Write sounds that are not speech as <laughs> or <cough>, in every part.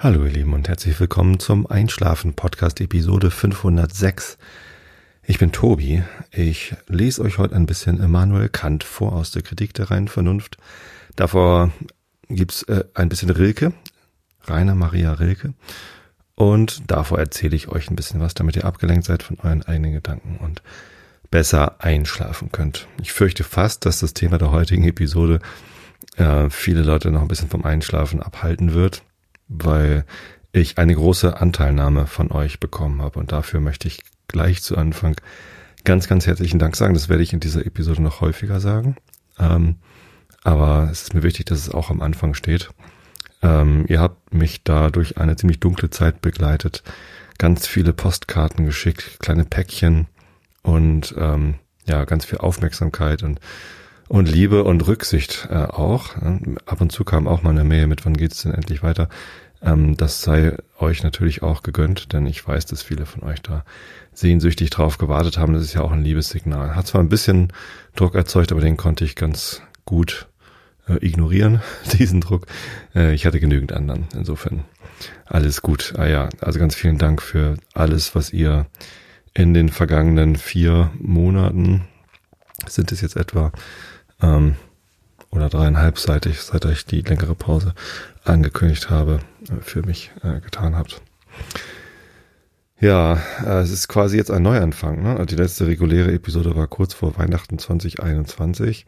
Hallo ihr Lieben und herzlich willkommen zum Einschlafen Podcast Episode 506. Ich bin Tobi. Ich lese euch heute ein bisschen Immanuel Kant vor aus der Kritik der reinen Vernunft. Davor gibt's äh, ein bisschen Rilke, Rainer Maria Rilke. Und davor erzähle ich euch ein bisschen was, damit ihr abgelenkt seid von euren eigenen Gedanken und besser einschlafen könnt. Ich fürchte fast, dass das Thema der heutigen Episode äh, viele Leute noch ein bisschen vom Einschlafen abhalten wird weil ich eine große Anteilnahme von euch bekommen habe. Und dafür möchte ich gleich zu Anfang ganz, ganz herzlichen Dank sagen. Das werde ich in dieser Episode noch häufiger sagen. Ähm, aber es ist mir wichtig, dass es auch am Anfang steht. Ähm, ihr habt mich da durch eine ziemlich dunkle Zeit begleitet, ganz viele Postkarten geschickt, kleine Päckchen und ähm, ja, ganz viel Aufmerksamkeit und und Liebe und Rücksicht äh, auch. Ab und zu kam auch mal eine Mail mit, wann geht's denn endlich weiter? Ähm, das sei euch natürlich auch gegönnt, denn ich weiß, dass viele von euch da sehnsüchtig drauf gewartet haben. Das ist ja auch ein Liebessignal. Hat zwar ein bisschen Druck erzeugt, aber den konnte ich ganz gut äh, ignorieren, <laughs> diesen Druck. Äh, ich hatte genügend anderen. Insofern alles gut. Ah ja, also ganz vielen Dank für alles, was ihr in den vergangenen vier Monaten, sind es jetzt etwa, ähm, oder dreieinhalbseitig, seit ich die längere Pause angekündigt habe, äh, für mich äh, getan habt. Ja, äh, es ist quasi jetzt ein Neuanfang. Ne? Also die letzte reguläre Episode war kurz vor Weihnachten 2021.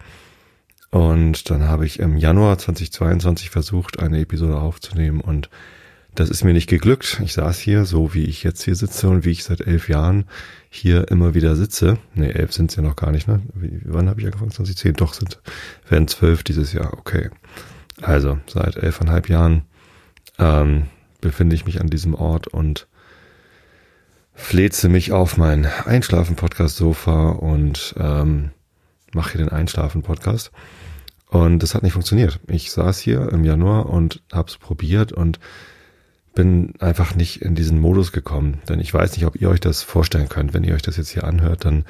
Und dann habe ich im Januar 2022 versucht, eine Episode aufzunehmen und das ist mir nicht geglückt. Ich saß hier, so wie ich jetzt hier sitze und wie ich seit elf Jahren hier immer wieder sitze. Ne, elf sind es ja noch gar nicht, ne? Wann habe ich angefangen? 2010? Doch, sind, werden zwölf dieses Jahr. Okay. Also, seit elfeinhalb Jahren ähm, befinde ich mich an diesem Ort und fleze mich auf mein Einschlafen-Podcast-Sofa und ähm, mache hier den Einschlafen-Podcast. Und das hat nicht funktioniert. Ich saß hier im Januar und habe es probiert und bin einfach nicht in diesen Modus gekommen. Denn ich weiß nicht, ob ihr euch das vorstellen könnt. Wenn ihr euch das jetzt hier anhört, dann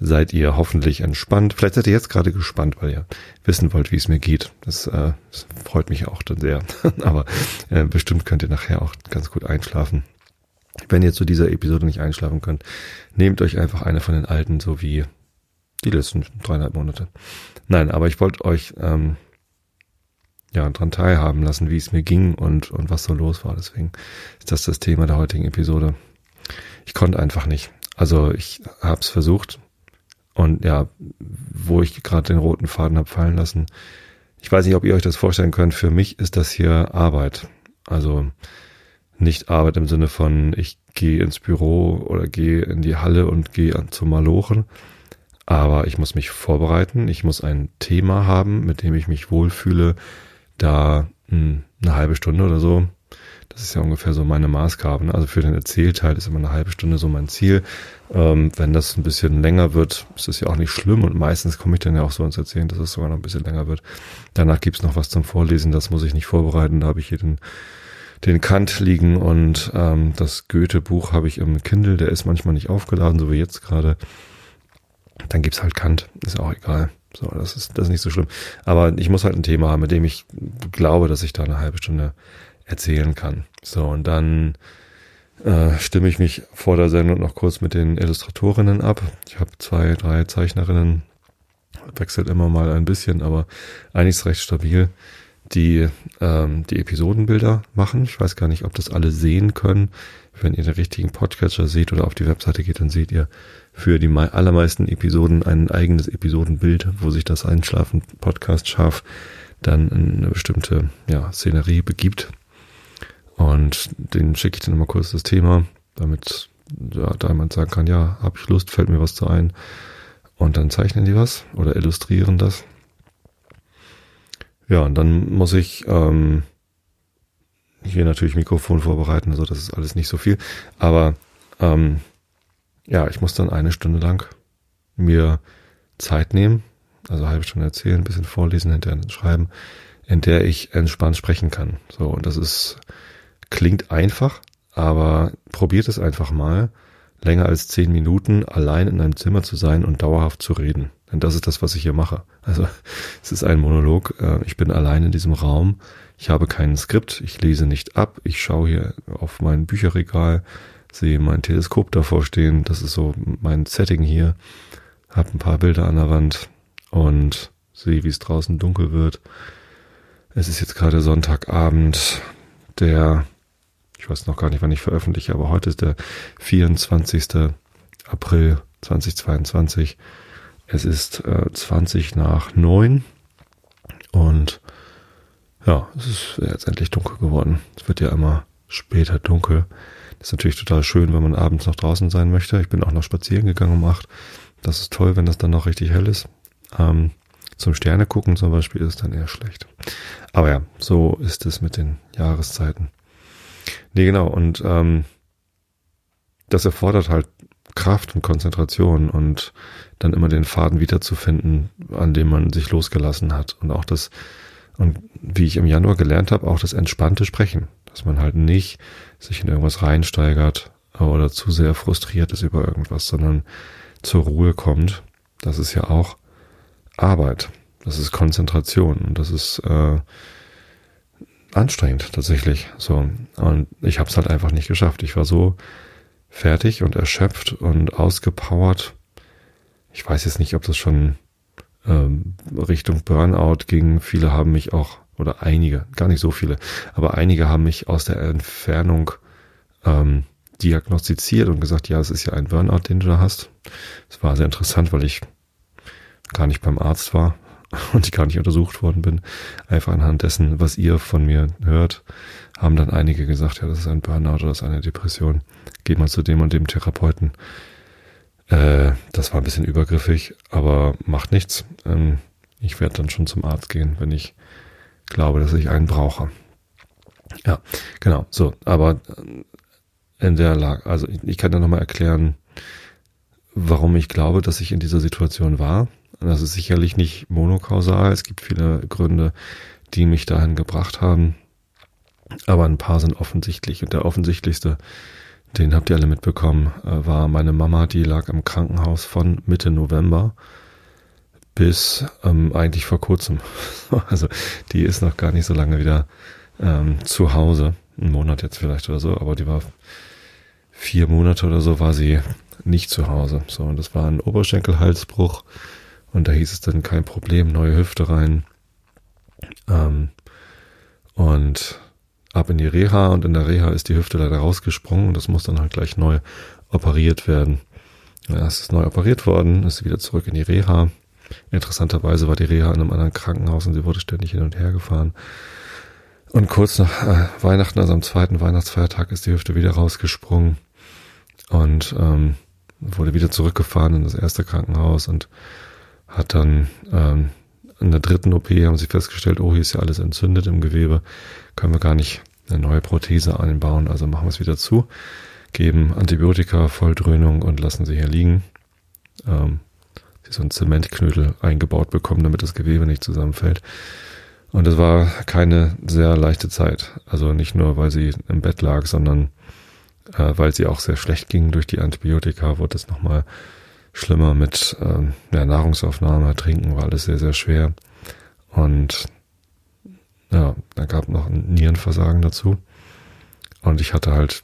seid ihr hoffentlich entspannt. Vielleicht seid ihr jetzt gerade gespannt, weil ihr wissen wollt, wie es mir geht. Das, äh, das freut mich auch dann sehr. <laughs> Aber äh, bestimmt könnt ihr nachher auch ganz gut einschlafen. Wenn ihr zu dieser Episode nicht einschlafen könnt, nehmt euch einfach eine von den alten, so wie die letzten dreieinhalb Monate. Nein, aber ich wollte euch ähm, ja, dran teilhaben lassen, wie es mir ging und, und was so los war. Deswegen ist das das Thema der heutigen Episode. Ich konnte einfach nicht. Also ich habe es versucht und ja, wo ich gerade den roten Faden habe fallen lassen. Ich weiß nicht, ob ihr euch das vorstellen könnt. Für mich ist das hier Arbeit. Also nicht Arbeit im Sinne von, ich gehe ins Büro oder gehe in die Halle und gehe zum Malochen. Aber ich muss mich vorbereiten. Ich muss ein Thema haben, mit dem ich mich wohlfühle, da mh, hm, eine halbe Stunde oder so. Das ist ja ungefähr so meine Maßgabe. Ne? Also für den Erzählteil ist immer eine halbe Stunde so mein Ziel. Ähm, wenn das ein bisschen länger wird, ist das ja auch nicht schlimm und meistens komme ich dann ja auch so ins Erzählen, dass es sogar noch ein bisschen länger wird. Danach gibt's noch was zum Vorlesen, das muss ich nicht vorbereiten. Da habe ich hier den, den Kant liegen und ähm, das Goethe-Buch habe ich im Kindle, der ist manchmal nicht aufgeladen, so wie jetzt gerade. Dann gibt's halt Kant, ist auch egal. So, das ist, das ist nicht so schlimm. Aber ich muss halt ein Thema haben, mit dem ich glaube, dass ich da eine halbe Stunde erzählen kann. So, und dann äh, stimme ich mich vor der Sendung noch kurz mit den Illustratorinnen ab. Ich habe zwei, drei Zeichnerinnen, wechselt immer mal ein bisschen, aber eigentlich ist recht stabil, die ähm, die Episodenbilder machen. Ich weiß gar nicht, ob das alle sehen können. Wenn ihr den richtigen Podcatcher seht oder auf die Webseite geht, dann seht ihr für die allermeisten Episoden ein eigenes Episodenbild, wo sich das Einschlafen Podcast scharf dann in eine bestimmte ja, Szenerie begibt. Und den schicke ich dann immer kurz das Thema, damit ja, da jemand sagen kann, ja, habe ich Lust, fällt mir was zu ein. Und dann zeichnen die was oder illustrieren das. Ja, und dann muss ich ähm, hier natürlich Mikrofon vorbereiten, also das ist alles nicht so viel. Aber ähm, ja, ich muss dann eine Stunde lang mir Zeit nehmen, also halbe Stunde erzählen, ein bisschen vorlesen, hinterher schreiben, in der ich entspannt sprechen kann. So, und das ist, klingt einfach, aber probiert es einfach mal, länger als zehn Minuten allein in einem Zimmer zu sein und dauerhaft zu reden. Denn das ist das, was ich hier mache. Also <laughs> es ist ein Monolog. Äh, ich bin allein in diesem Raum. Ich habe kein Skript, ich lese nicht ab, ich schaue hier auf mein Bücherregal, sehe mein Teleskop davor stehen, das ist so mein Setting hier, habe ein paar Bilder an der Wand und sehe, wie es draußen dunkel wird. Es ist jetzt gerade Sonntagabend, der, ich weiß noch gar nicht, wann ich veröffentliche, aber heute ist der 24. April 2022. Es ist äh, 20 nach 9 und ja, es ist jetzt endlich dunkel geworden. Es wird ja immer später dunkel. Das ist natürlich total schön, wenn man abends noch draußen sein möchte. Ich bin auch noch spazieren gegangen um acht. Das ist toll, wenn das dann noch richtig hell ist. Ähm, zum Sterne gucken zum Beispiel ist dann eher schlecht. Aber ja, so ist es mit den Jahreszeiten. Nee, genau. Und ähm, das erfordert halt Kraft und Konzentration und dann immer den Faden wiederzufinden, an dem man sich losgelassen hat. Und auch das, und wie ich im Januar gelernt habe, auch das entspannte Sprechen. Dass man halt nicht sich in irgendwas reinsteigert oder zu sehr frustriert ist über irgendwas, sondern zur Ruhe kommt. Das ist ja auch Arbeit. Das ist Konzentration und das ist äh, anstrengend tatsächlich. So und ich habe es halt einfach nicht geschafft. Ich war so fertig und erschöpft und ausgepowert. Ich weiß jetzt nicht, ob das schon ähm, Richtung Burnout ging. Viele haben mich auch, oder einige, gar nicht so viele, aber einige haben mich aus der Entfernung ähm, diagnostiziert und gesagt, ja, es ist ja ein Burnout, den du da hast. Es war sehr interessant, weil ich gar nicht beim Arzt war <laughs> und ich gar nicht untersucht worden bin. Einfach anhand dessen, was ihr von mir hört, haben dann einige gesagt, ja, das ist ein Burnout oder das ist eine Depression. Geht mal zu dem und dem Therapeuten. Äh, das war ein bisschen übergriffig, aber macht nichts. Ähm, ich werde dann schon zum Arzt gehen, wenn ich glaube, dass ich einen brauche. Ja, genau. So, aber in der Lage, also ich, ich kann da nochmal erklären, warum ich glaube, dass ich in dieser Situation war. Das ist sicherlich nicht monokausal. Es gibt viele Gründe, die mich dahin gebracht haben. Aber ein paar sind offensichtlich. Und der offensichtlichste den habt ihr alle mitbekommen, äh, war meine Mama, die lag im Krankenhaus von Mitte November bis ähm, eigentlich vor kurzem. <laughs> also die ist noch gar nicht so lange wieder ähm, zu Hause. Ein Monat jetzt vielleicht oder so, aber die war vier Monate oder so war sie nicht zu Hause. So, und das war ein Oberschenkelhalsbruch und da hieß es dann kein Problem, neue Hüfte rein. Ähm, und ab in die Reha und in der Reha ist die Hüfte leider rausgesprungen und das muss dann halt gleich neu operiert werden. Ja, es ist neu operiert worden, ist wieder zurück in die Reha. Interessanterweise war die Reha in einem anderen Krankenhaus und sie wurde ständig hin und her gefahren. Und kurz nach äh, Weihnachten, also am zweiten Weihnachtsfeiertag, ist die Hüfte wieder rausgesprungen und ähm, wurde wieder zurückgefahren in das erste Krankenhaus und hat dann ähm, in der dritten OP haben sie festgestellt, oh, hier ist ja alles entzündet im Gewebe, können wir gar nicht eine neue Prothese einbauen, also machen wir es wieder zu, geben Antibiotika, Volldröhnung und lassen sie hier liegen. Ähm, sie so einen Zementknödel eingebaut bekommen, damit das Gewebe nicht zusammenfällt. Und es war keine sehr leichte Zeit. Also nicht nur, weil sie im Bett lag, sondern äh, weil sie auch sehr schlecht ging durch die Antibiotika, wurde es nochmal schlimmer mit ähm, ja, Nahrungsaufnahme, Trinken war alles sehr, sehr schwer. Und ja, da gab noch ein Nierenversagen dazu. Und ich hatte halt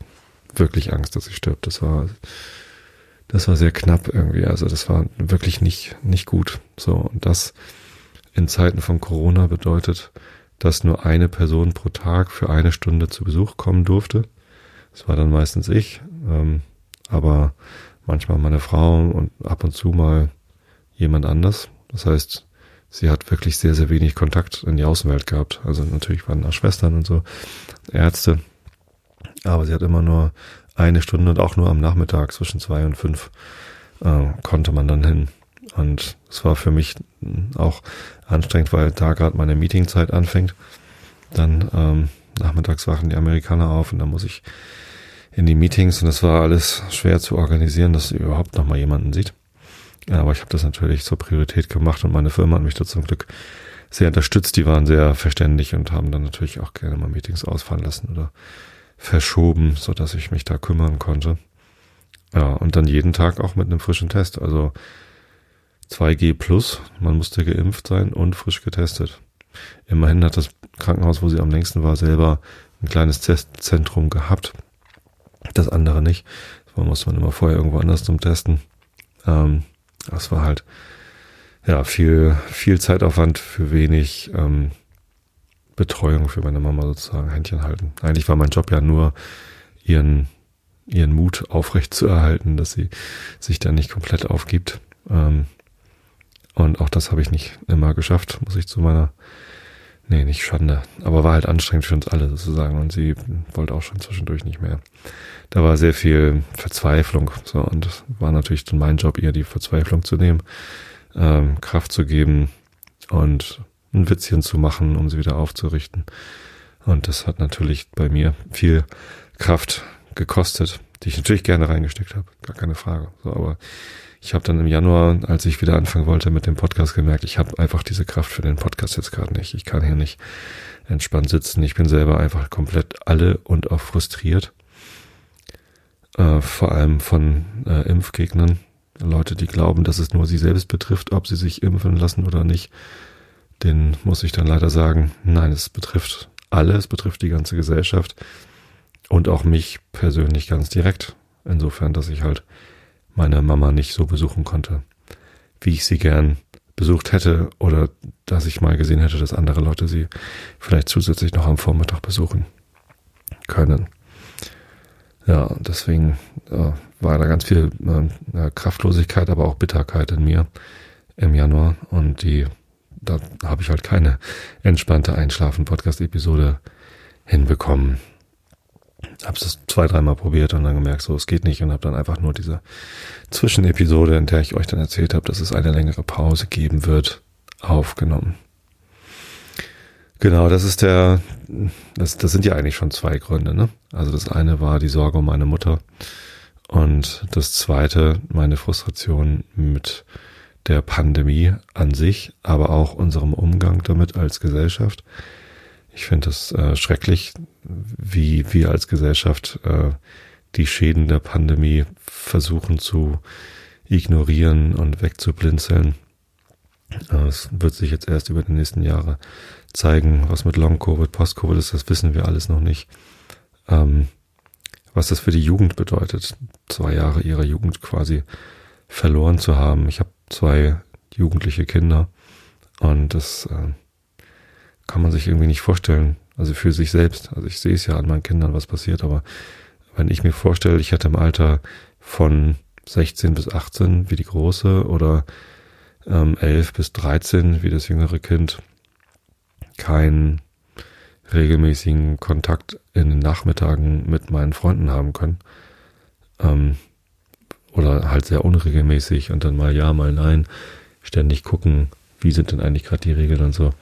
wirklich Angst, dass ich stirb. Das war, das war sehr knapp irgendwie. Also das war wirklich nicht, nicht gut. So. Und das in Zeiten von Corona bedeutet, dass nur eine Person pro Tag für eine Stunde zu Besuch kommen durfte. Das war dann meistens ich. Ähm, aber manchmal meine Frau und ab und zu mal jemand anders. Das heißt, sie hat wirklich sehr, sehr wenig Kontakt in die Außenwelt gehabt. Also natürlich waren da Schwestern und so, Ärzte. Aber sie hat immer nur eine Stunde und auch nur am Nachmittag zwischen zwei und fünf äh, konnte man dann hin. Und es war für mich auch anstrengend, weil da gerade meine Meetingzeit anfängt. Dann ähm, nachmittags wachen die Amerikaner auf und dann muss ich in die Meetings und es war alles schwer zu organisieren, dass überhaupt noch mal jemanden sieht. Aber ich habe das natürlich zur Priorität gemacht und meine Firma hat mich da zum Glück sehr unterstützt. Die waren sehr verständlich und haben dann natürlich auch gerne mal Meetings ausfallen lassen oder verschoben, so dass ich mich da kümmern konnte. Ja, und dann jeden Tag auch mit einem frischen Test. Also 2G plus, man musste geimpft sein und frisch getestet. Immerhin hat das Krankenhaus, wo sie am längsten war, selber ein kleines Testzentrum gehabt. Das andere nicht. Das muss man immer vorher irgendwo anders zum Testen. Ähm, das war halt ja viel, viel Zeitaufwand für wenig ähm, Betreuung für meine Mama sozusagen, Händchen halten. Eigentlich war mein Job ja nur, ihren, ihren Mut aufrecht zu erhalten, dass sie sich da nicht komplett aufgibt. Ähm, und auch das habe ich nicht immer geschafft, muss ich zu meiner, nee, nicht Schande, aber war halt anstrengend für uns alle sozusagen und sie wollte auch schon zwischendurch nicht mehr. Da war sehr viel Verzweiflung so und war natürlich dann mein Job, ihr die Verzweiflung zu nehmen, ähm, Kraft zu geben und ein Witzchen zu machen, um sie wieder aufzurichten. Und das hat natürlich bei mir viel Kraft gekostet, die ich natürlich gerne reingesteckt habe, gar keine Frage. So, aber ich habe dann im Januar, als ich wieder anfangen wollte mit dem Podcast, gemerkt, ich habe einfach diese Kraft für den Podcast jetzt gerade nicht. Ich kann hier nicht entspannt sitzen. Ich bin selber einfach komplett alle und auch frustriert. Äh, vor allem von äh, Impfgegnern. Leute, die glauben, dass es nur sie selbst betrifft, ob sie sich impfen lassen oder nicht. Den muss ich dann leider sagen, nein, es betrifft alle, es betrifft die ganze Gesellschaft und auch mich persönlich ganz direkt. Insofern, dass ich halt meine Mama nicht so besuchen konnte, wie ich sie gern besucht hätte oder dass ich mal gesehen hätte, dass andere Leute sie vielleicht zusätzlich noch am Vormittag besuchen können. Ja, deswegen äh, war da ganz viel äh, Kraftlosigkeit, aber auch Bitterkeit in mir im Januar und die da habe ich halt keine entspannte Einschlafen-Podcast-Episode hinbekommen habe es zwei, dreimal probiert und dann gemerkt, so es geht nicht und habe dann einfach nur diese Zwischenepisode, in der ich euch dann erzählt habe, dass es eine längere Pause geben wird, aufgenommen. Genau, das ist der, das, das sind ja eigentlich schon zwei Gründe, ne? Also das eine war die Sorge um meine Mutter und das zweite meine Frustration mit der Pandemie an sich, aber auch unserem Umgang damit als Gesellschaft. Ich finde das äh, schrecklich, wie wir als Gesellschaft äh, die Schäden der Pandemie versuchen zu ignorieren und wegzublinzeln. Äh, es wird sich jetzt erst über die nächsten Jahre zeigen, was mit Long-Covid, Post-Covid ist, das wissen wir alles noch nicht. Ähm, was das für die Jugend bedeutet, zwei Jahre ihrer Jugend quasi verloren zu haben. Ich habe zwei jugendliche Kinder und das äh, kann man sich irgendwie nicht vorstellen. Also für sich selbst. Also ich sehe es ja an meinen Kindern, was passiert, aber wenn ich mir vorstelle, ich hätte im Alter von 16 bis 18 wie die große oder ähm, 11 bis 13 wie das jüngere Kind keinen regelmäßigen Kontakt in den Nachmittagen mit meinen Freunden haben können. Ähm, oder halt sehr unregelmäßig und dann mal ja, mal nein, ständig gucken, wie sind denn eigentlich gerade die Regeln und so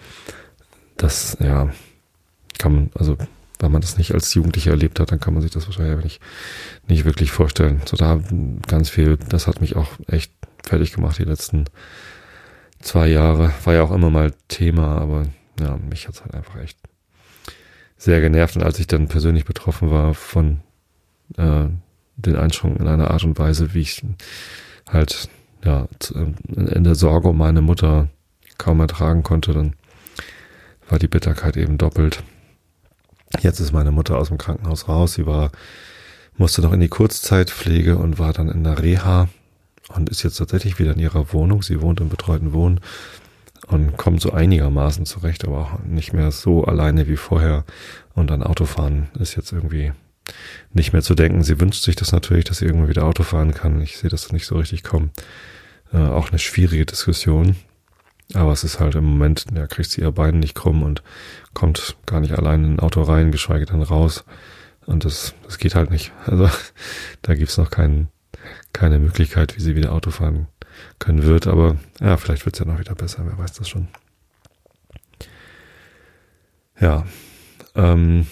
das, ja, kann man, also wenn man das nicht als Jugendlicher erlebt hat, dann kann man sich das wahrscheinlich nicht, nicht wirklich vorstellen. So da ganz viel, das hat mich auch echt fertig gemacht die letzten zwei Jahre. War ja auch immer mal Thema, aber ja, mich hat's halt einfach echt sehr genervt. Und als ich dann persönlich betroffen war von äh, den Einschränkungen in einer Art und Weise, wie ich halt ja in der Sorge um meine Mutter kaum ertragen konnte, dann war die Bitterkeit eben doppelt. Jetzt ist meine Mutter aus dem Krankenhaus raus. Sie war, musste noch in die Kurzzeitpflege und war dann in der Reha und ist jetzt tatsächlich wieder in ihrer Wohnung. Sie wohnt im betreuten Wohnen und kommt so einigermaßen zurecht, aber auch nicht mehr so alleine wie vorher. Und an Autofahren ist jetzt irgendwie nicht mehr zu denken. Sie wünscht sich das natürlich, dass sie irgendwann wieder Auto fahren kann. Ich sehe das nicht so richtig kommen. Äh, auch eine schwierige Diskussion. Aber es ist halt im Moment, ja, kriegt sie ihr Bein nicht krumm und kommt gar nicht allein in ein Auto rein, geschweige denn raus. Und das, das geht halt nicht. Also <laughs> da gibt's noch keinen, keine Möglichkeit, wie sie wieder Auto fahren können wird. Aber ja, vielleicht wird's ja noch wieder besser, wer weiß das schon. Ja, ähm,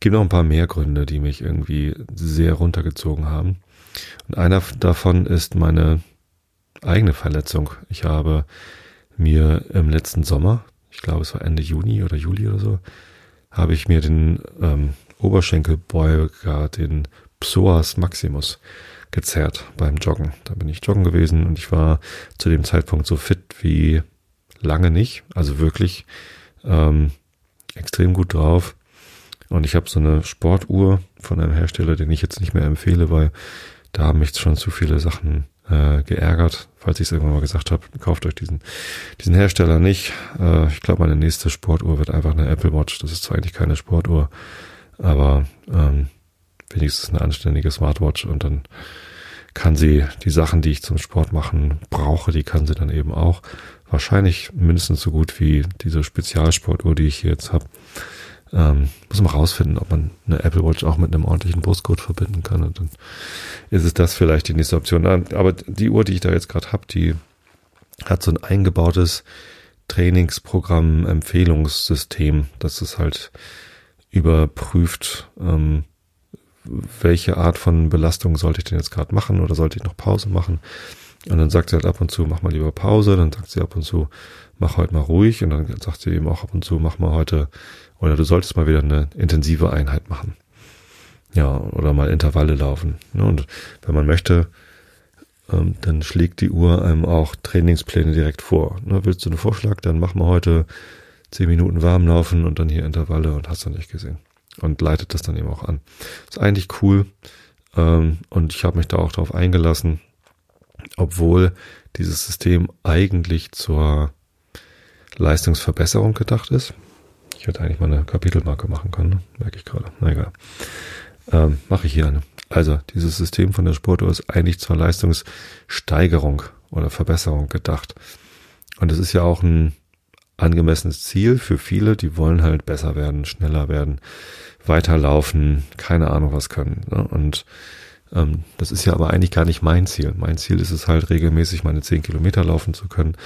gibt noch ein paar mehr Gründe, die mich irgendwie sehr runtergezogen haben. Und einer davon ist meine eigene Verletzung. Ich habe mir im letzten Sommer, ich glaube es war Ende Juni oder Juli oder so, habe ich mir den ähm, Oberschenkelbeuger, den Psoas Maximus, gezerrt beim Joggen. Da bin ich joggen gewesen und ich war zu dem Zeitpunkt so fit wie lange nicht, also wirklich ähm, extrem gut drauf. Und ich habe so eine Sportuhr von einem Hersteller, den ich jetzt nicht mehr empfehle, weil da haben mich schon zu viele Sachen äh, geärgert, falls ich es irgendwann mal gesagt habe, kauft euch diesen, diesen Hersteller nicht. Äh, ich glaube, meine nächste Sportuhr wird einfach eine Apple Watch. Das ist zwar eigentlich keine Sportuhr, aber ähm, wenigstens eine anständige Smartwatch und dann kann sie die Sachen, die ich zum Sport machen brauche, die kann sie dann eben auch. Wahrscheinlich mindestens so gut wie diese Spezialsportuhr, die ich hier jetzt habe. Ähm, muss man rausfinden, ob man eine Apple Watch auch mit einem ordentlichen Brustgurt verbinden kann. Und dann ist es das vielleicht die nächste Option. Aber die Uhr, die ich da jetzt gerade habe, die hat so ein eingebautes Trainingsprogramm, Empfehlungssystem, das ist halt überprüft, ähm, welche Art von Belastung sollte ich denn jetzt gerade machen oder sollte ich noch Pause machen. Und dann sagt sie halt ab und zu, mach mal lieber Pause. Dann sagt sie ab und zu, mach heute mal ruhig. Und dann sagt sie eben auch ab und zu, mach mal heute oder du solltest mal wieder eine intensive Einheit machen. Ja, oder mal Intervalle laufen. Und wenn man möchte, ähm, dann schlägt die Uhr einem auch Trainingspläne direkt vor. Willst du einen Vorschlag, dann mach mal heute zehn Minuten warm laufen und dann hier Intervalle und hast du nicht gesehen. Und leitet das dann eben auch an. Ist eigentlich cool. Ähm, und ich habe mich da auch drauf eingelassen, obwohl dieses System eigentlich zur Leistungsverbesserung gedacht ist. Ich hätte eigentlich mal eine Kapitelmarke machen können, ne? merke ich gerade. Na egal. Ähm, Mache ich hier eine. Also, dieses System von der Sportuhr ist eigentlich zur Leistungssteigerung oder Verbesserung gedacht. Und es ist ja auch ein angemessenes Ziel für viele, die wollen halt besser werden, schneller werden, weiterlaufen, keine Ahnung was können. Ne? Und ähm, das ist ja aber eigentlich gar nicht mein Ziel. Mein Ziel ist es halt regelmäßig meine 10 Kilometer laufen zu können.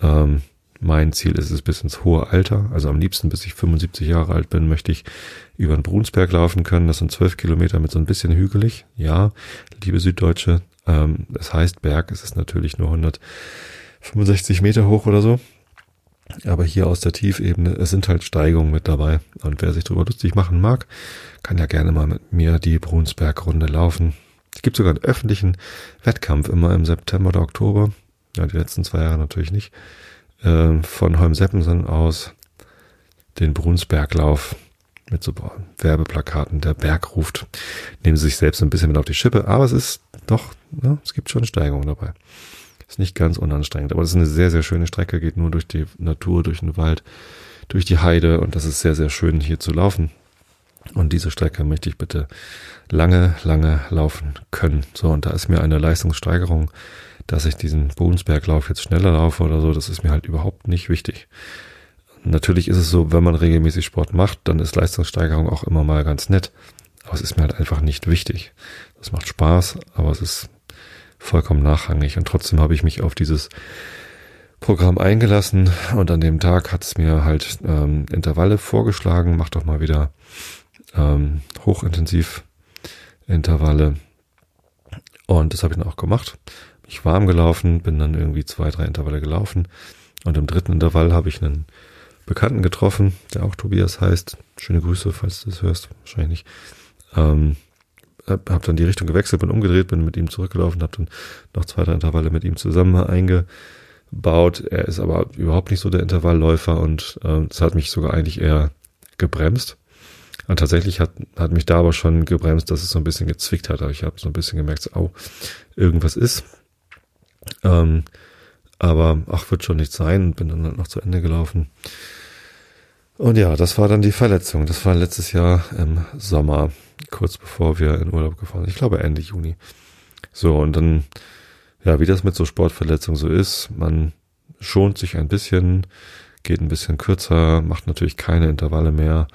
Ähm, mein Ziel ist es bis ins hohe Alter, also am liebsten bis ich 75 Jahre alt bin, möchte ich über den Brunsberg laufen können. Das sind 12 Kilometer mit so ein bisschen hügelig. Ja, liebe Süddeutsche, ähm, das heißt Berg, es ist natürlich nur 165 Meter hoch oder so. Aber hier aus der Tiefebene, es sind halt Steigungen mit dabei. Und wer sich darüber lustig machen mag, kann ja gerne mal mit mir die Brunsberg-Runde laufen. Es gibt sogar einen öffentlichen Wettkampf immer im September oder Oktober. Ja, die letzten zwei Jahre natürlich nicht äh, von Holm-Seppensen aus den Brunsberglauf mit so Werbeplakaten, der Berg ruft, nehmen sie sich selbst ein bisschen mit auf die Schippe, aber es ist doch, ne, es gibt schon Steigungen dabei. Ist nicht ganz unanstrengend, aber es ist eine sehr, sehr schöne Strecke, geht nur durch die Natur, durch den Wald, durch die Heide und das ist sehr, sehr schön hier zu laufen. Und diese Strecke möchte ich bitte lange, lange laufen können. So, und da ist mir eine Leistungssteigerung dass ich diesen Bodensberglauf jetzt schneller laufe oder so, das ist mir halt überhaupt nicht wichtig. Natürlich ist es so, wenn man regelmäßig Sport macht, dann ist Leistungssteigerung auch immer mal ganz nett. Aber es ist mir halt einfach nicht wichtig. Das macht Spaß, aber es ist vollkommen nachrangig. Und trotzdem habe ich mich auf dieses Programm eingelassen und an dem Tag hat es mir halt ähm, Intervalle vorgeschlagen. Mach doch mal wieder ähm, hochintensiv Intervalle. Und das habe ich dann auch gemacht ich warm gelaufen, bin dann irgendwie zwei, drei Intervalle gelaufen. Und im dritten Intervall habe ich einen Bekannten getroffen, der auch Tobias heißt. Schöne Grüße, falls du das hörst. Wahrscheinlich nicht. Ähm, hab dann die Richtung gewechselt, bin umgedreht, bin mit ihm zurückgelaufen, habe dann noch zwei, drei Intervalle mit ihm zusammen eingebaut. Er ist aber überhaupt nicht so der Intervallläufer und äh, es hat mich sogar eigentlich eher gebremst. Und tatsächlich hat, hat mich da aber schon gebremst, dass es so ein bisschen gezwickt hat. Aber ich habe so ein bisschen gemerkt, au, irgendwas ist. Ähm, aber ach, wird schon nicht sein bin dann halt noch zu Ende gelaufen. Und ja, das war dann die Verletzung. Das war letztes Jahr im Sommer, kurz bevor wir in Urlaub gefahren sind. Ich glaube Ende Juni. So, und dann, ja, wie das mit so Sportverletzungen so ist, man schont sich ein bisschen, geht ein bisschen kürzer, macht natürlich keine Intervalle mehr,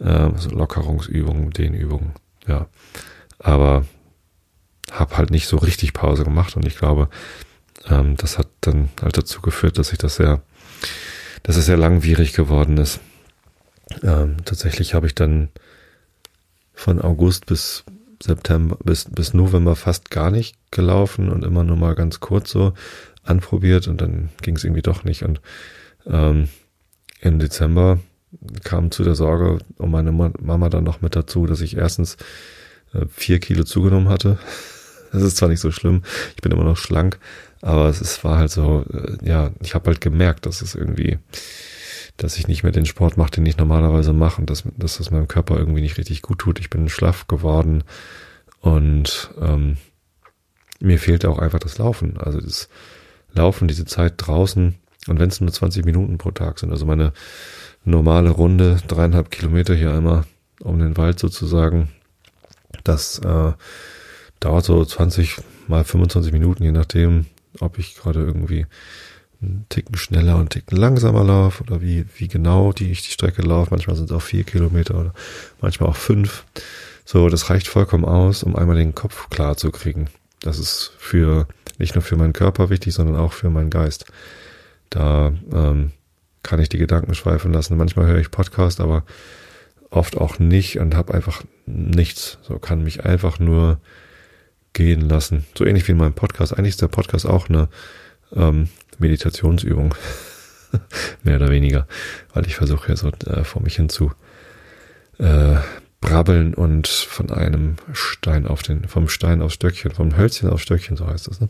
äh, Lockerungsübungen, Dehnübungen, ja. Aber hab halt nicht so richtig Pause gemacht und ich glaube, ähm, das hat dann halt dazu geführt, dass ich das sehr, dass es sehr langwierig geworden ist. Ähm, tatsächlich habe ich dann von August bis September, bis, bis November fast gar nicht gelaufen und immer nur mal ganz kurz so anprobiert und dann ging es irgendwie doch nicht. Und ähm, im Dezember kam zu der Sorge um meine Mama dann noch mit dazu, dass ich erstens äh, vier Kilo zugenommen hatte. <laughs> Das ist zwar nicht so schlimm, ich bin immer noch schlank, Aber es ist, war halt so, äh, ja, ich habe halt gemerkt, dass es irgendwie, dass ich nicht mehr den Sport mache, den ich normalerweise mache und dass, dass das meinem Körper irgendwie nicht richtig gut tut. Ich bin schlaff geworden und ähm, mir fehlte auch einfach das Laufen. Also das Laufen, diese Zeit draußen und wenn es nur 20 Minuten pro Tag sind, also meine normale Runde, dreieinhalb Kilometer hier einmal um den Wald sozusagen, das äh, dauert so 20 mal 25 Minuten, je nachdem, ob ich gerade irgendwie einen Ticken schneller und einen Ticken langsamer laufe oder wie, wie genau die ich die Strecke laufe. Manchmal sind es auch vier Kilometer oder manchmal auch fünf. So, das reicht vollkommen aus, um einmal den Kopf klar zu kriegen. Das ist für nicht nur für meinen Körper wichtig, sondern auch für meinen Geist. Da ähm, kann ich die Gedanken schweifen lassen. Manchmal höre ich Podcast, aber oft auch nicht und habe einfach nichts. So kann mich einfach nur gehen lassen. So ähnlich wie in meinem Podcast. Eigentlich ist der Podcast auch eine ähm, Meditationsübung. <laughs> Mehr oder weniger. Weil ich versuche ja so äh, vor mich hin zu äh, brabbeln und von einem Stein auf den, vom Stein aufs Stöckchen, vom Hölzchen aufs Stöckchen, so heißt das, ne,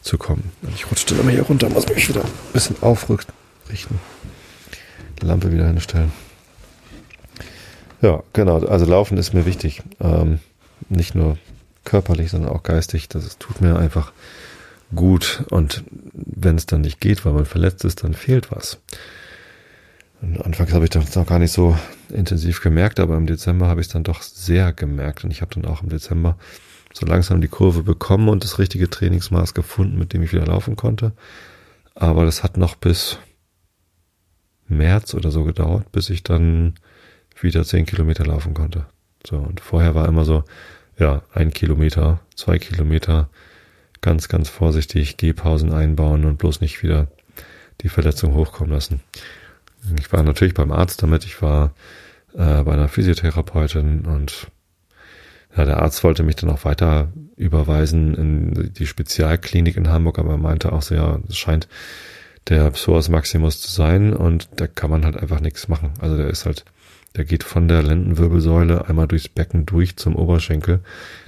zu kommen. Und ich rutschte immer hier runter, muss mich wieder ein bisschen aufrichten. Die Lampe wieder hinstellen. Ja, genau. Also Laufen ist mir wichtig. Ähm, nicht nur körperlich, sondern auch geistig. Das tut mir einfach gut. Und wenn es dann nicht geht, weil man verletzt ist, dann fehlt was. Und anfangs habe ich das noch gar nicht so intensiv gemerkt, aber im Dezember habe ich es dann doch sehr gemerkt. Und ich habe dann auch im Dezember so langsam die Kurve bekommen und das richtige Trainingsmaß gefunden, mit dem ich wieder laufen konnte. Aber das hat noch bis März oder so gedauert, bis ich dann wieder zehn Kilometer laufen konnte. So, und vorher war immer so, ja, ein Kilometer, zwei Kilometer, ganz, ganz vorsichtig, Gehpausen einbauen und bloß nicht wieder die Verletzung hochkommen lassen. Ich war natürlich beim Arzt damit, ich war äh, bei einer Physiotherapeutin und ja, der Arzt wollte mich dann auch weiter überweisen in die Spezialklinik in Hamburg, aber er meinte auch so, ja, es scheint der Psoas Maximus zu sein und da kann man halt einfach nichts machen. Also der ist halt, der geht von der Lendenwirbelsäule einmal durchs Becken durch zum Oberschenkel.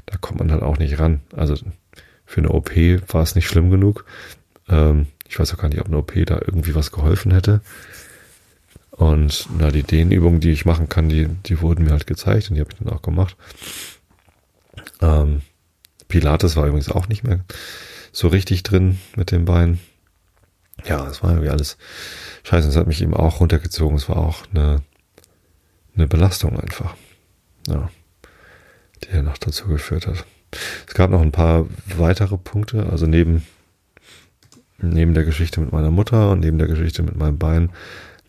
Da kommt man halt auch nicht ran. Also für eine OP war es nicht schlimm genug. Ähm, ich weiß auch gar nicht, ob eine OP da irgendwie was geholfen hätte. Und na, die Dehnübungen, die ich machen kann, die, die wurden mir halt gezeigt und die habe ich dann auch gemacht. Ähm, Pilates war übrigens auch nicht mehr so richtig drin mit dem Bein. Ja, es war irgendwie alles scheiße. Es hat mich eben auch runtergezogen. Es war auch eine, eine Belastung einfach. Ja, die ja noch dazu geführt hat. Es gab noch ein paar weitere Punkte, also neben, neben der Geschichte mit meiner Mutter und neben der Geschichte mit meinem Bein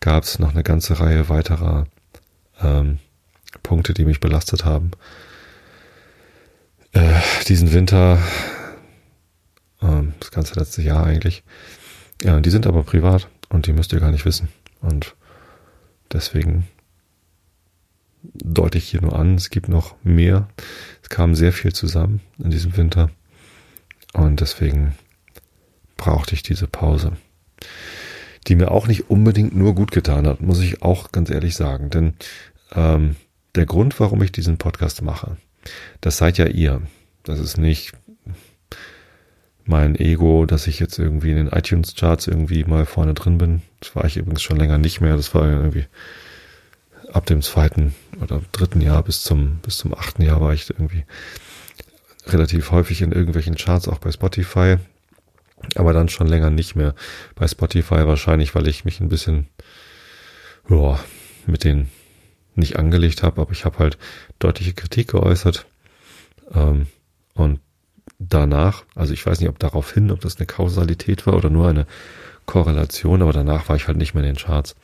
gab es noch eine ganze Reihe weiterer ähm, Punkte, die mich belastet haben. Äh, diesen Winter, ähm, das ganze letzte Jahr eigentlich, ja, die sind aber privat und die müsst ihr gar nicht wissen. Und deswegen deute ich hier nur an, es gibt noch mehr. Es kam sehr viel zusammen in diesem Winter. Und deswegen brauchte ich diese Pause die mir auch nicht unbedingt nur gut getan hat, muss ich auch ganz ehrlich sagen. Denn ähm, der Grund, warum ich diesen Podcast mache, das seid ja ihr. Das ist nicht mein Ego, dass ich jetzt irgendwie in den iTunes-Charts irgendwie mal vorne drin bin. Das war ich übrigens schon länger nicht mehr. Das war irgendwie ab dem zweiten oder dritten Jahr bis zum, bis zum achten Jahr war ich irgendwie relativ häufig in irgendwelchen Charts, auch bei Spotify aber dann schon länger nicht mehr. Bei Spotify wahrscheinlich, weil ich mich ein bisschen ja, mit denen nicht angelegt habe, aber ich habe halt deutliche Kritik geäußert. Ähm, und danach, also ich weiß nicht, ob darauf hin, ob das eine Kausalität war oder nur eine Korrelation, aber danach war ich halt nicht mehr in den Charts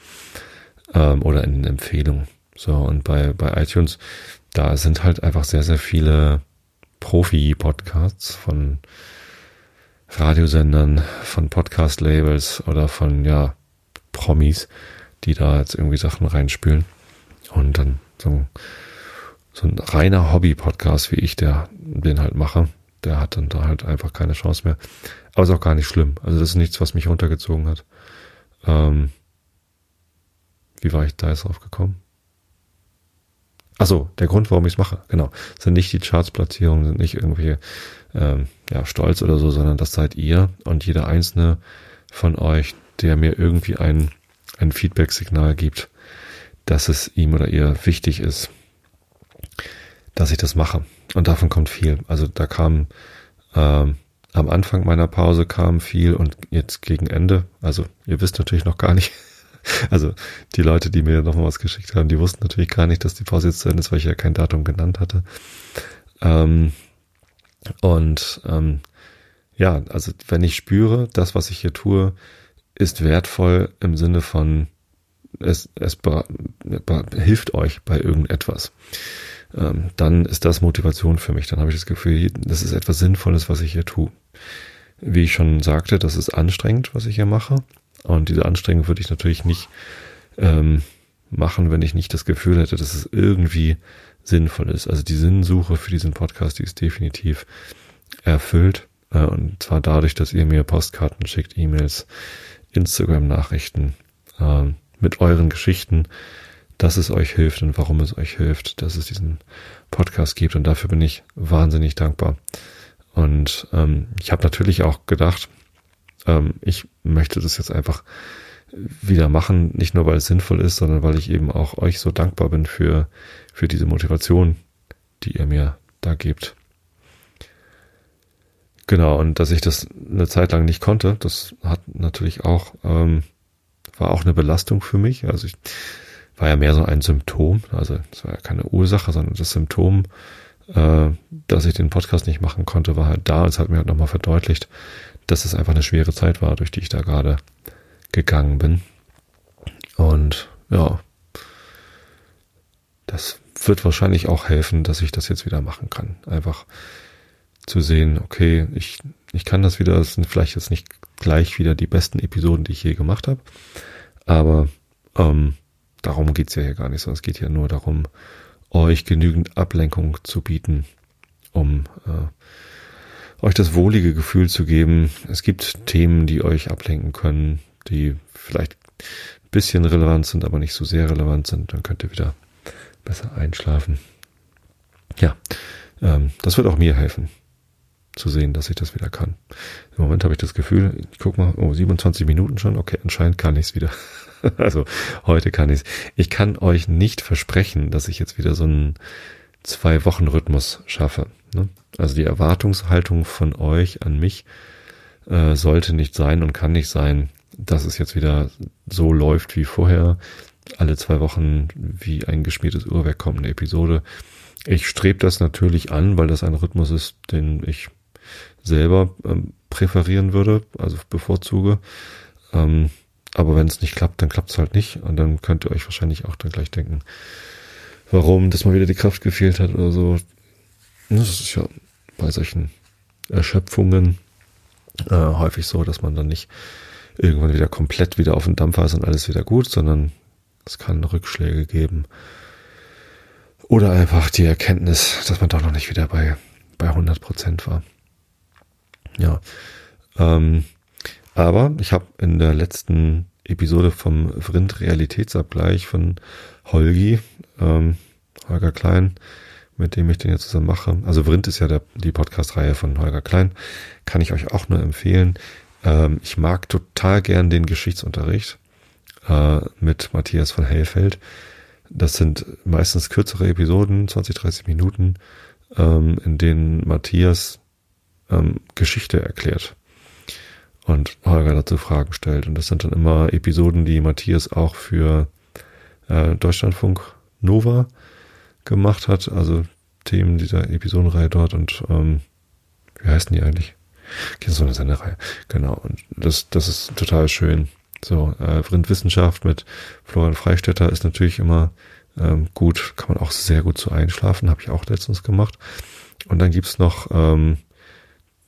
ähm, oder in den Empfehlungen. So, und bei, bei iTunes, da sind halt einfach sehr, sehr viele Profi-Podcasts von Radiosendern, von Podcast-Labels oder von, ja, Promis, die da jetzt irgendwie Sachen reinspülen. Und dann so, so ein reiner Hobby-Podcast, wie ich, der den halt mache, der hat dann da halt einfach keine Chance mehr. Aber ist auch gar nicht schlimm. Also das ist nichts, was mich runtergezogen hat. Ähm, wie war ich da jetzt drauf gekommen? Also der Grund, warum ich es mache, genau, sind nicht die Chartsplatzierungen, sind nicht irgendwie ähm, ja, stolz oder so, sondern das seid ihr und jeder einzelne von euch, der mir irgendwie ein, ein Feedback-Signal gibt, dass es ihm oder ihr wichtig ist, dass ich das mache. Und davon kommt viel. Also da kam ähm, am Anfang meiner Pause kam viel und jetzt gegen Ende. Also ihr wisst natürlich noch gar nicht. <laughs> Also die Leute, die mir noch mal was geschickt haben, die wussten natürlich gar nicht, dass die Pause jetzt zu Ende ist, weil ich ja kein Datum genannt hatte. Ähm, und ähm, ja, also wenn ich spüre, das, was ich hier tue, ist wertvoll im Sinne von, es, es hilft euch bei irgendetwas, ähm, dann ist das Motivation für mich. Dann habe ich das Gefühl, das ist etwas Sinnvolles, was ich hier tue. Wie ich schon sagte, das ist anstrengend, was ich hier mache. Und diese Anstrengung würde ich natürlich nicht ähm, machen, wenn ich nicht das Gefühl hätte, dass es irgendwie sinnvoll ist. Also die Sinnsuche für diesen Podcast, die ist definitiv erfüllt. Äh, und zwar dadurch, dass ihr mir Postkarten schickt, E-Mails, Instagram-Nachrichten äh, mit euren Geschichten, dass es euch hilft und warum es euch hilft, dass es diesen Podcast gibt. Und dafür bin ich wahnsinnig dankbar. Und ähm, ich habe natürlich auch gedacht, ähm, ich möchte das jetzt einfach wieder machen, nicht nur weil es sinnvoll ist, sondern weil ich eben auch euch so dankbar bin für, für diese Motivation, die ihr mir da gebt. Genau, und dass ich das eine Zeit lang nicht konnte, das hat natürlich auch, ähm, war auch eine Belastung für mich. Also ich war ja mehr so ein Symptom, also es war ja keine Ursache, sondern das Symptom, äh, dass ich den Podcast nicht machen konnte, war halt da es hat mir halt nochmal verdeutlicht, dass es einfach eine schwere Zeit war, durch die ich da gerade gegangen bin. Und ja, das wird wahrscheinlich auch helfen, dass ich das jetzt wieder machen kann. Einfach zu sehen, okay, ich, ich kann das wieder, das sind vielleicht jetzt nicht gleich wieder die besten Episoden, die ich je gemacht habe, aber ähm, darum geht's ja hier gar nicht, sondern es geht ja nur darum, euch genügend Ablenkung zu bieten, um äh, euch das wohlige Gefühl zu geben. Es gibt Themen, die euch ablenken können, die vielleicht ein bisschen relevant sind, aber nicht so sehr relevant sind. Dann könnt ihr wieder besser einschlafen. Ja, ähm, das wird auch mir helfen, zu sehen, dass ich das wieder kann. Im Moment habe ich das Gefühl, ich guck mal, oh, 27 Minuten schon, okay, anscheinend kann ich es wieder. <laughs> also heute kann ich es. Ich kann euch nicht versprechen, dass ich jetzt wieder so einen Zwei-Wochen-Rhythmus schaffe. Ne? Also die Erwartungshaltung von euch an mich äh, sollte nicht sein und kann nicht sein, dass es jetzt wieder so läuft wie vorher. Alle zwei Wochen wie ein geschmiertes Uhrwerk kommt eine Episode. Ich strebe das natürlich an, weil das ein Rhythmus ist, den ich selber ähm, präferieren würde, also bevorzuge. Ähm, aber wenn es nicht klappt, dann klappt es halt nicht. Und dann könnt ihr euch wahrscheinlich auch dann gleich denken, warum, dass mal wieder die Kraft gefehlt hat oder so. Das ist ja bei solchen Erschöpfungen äh, häufig so, dass man dann nicht irgendwann wieder komplett wieder auf den Dampfer ist und alles wieder gut, sondern es kann Rückschläge geben. Oder einfach die Erkenntnis, dass man doch noch nicht wieder bei, bei 100 Prozent war. Ja. Ähm, aber ich habe in der letzten Episode vom Vrind Realitätsabgleich von Holgi, ähm, Holger Klein, mit dem ich den jetzt zusammen mache. Also Vrind ist ja der, die Podcast-Reihe von Holger Klein. Kann ich euch auch nur empfehlen. Ähm, ich mag total gern den Geschichtsunterricht äh, mit Matthias von Hellfeld. Das sind meistens kürzere Episoden, 20, 30 Minuten, ähm, in denen Matthias ähm, Geschichte erklärt und Holger dazu Fragen stellt. Und das sind dann immer Episoden, die Matthias auch für äh, Deutschlandfunk Nova gemacht hat, also Themen dieser Episodenreihe dort und ähm, wie heißen die eigentlich? Okay, so eine Sendereihe. Genau. Und das, das ist total schön. So, äh, Wissenschaft mit Florian Freistetter ist natürlich immer ähm, gut, kann man auch sehr gut zu einschlafen, habe ich auch letztens gemacht. Und dann gibt's noch ähm,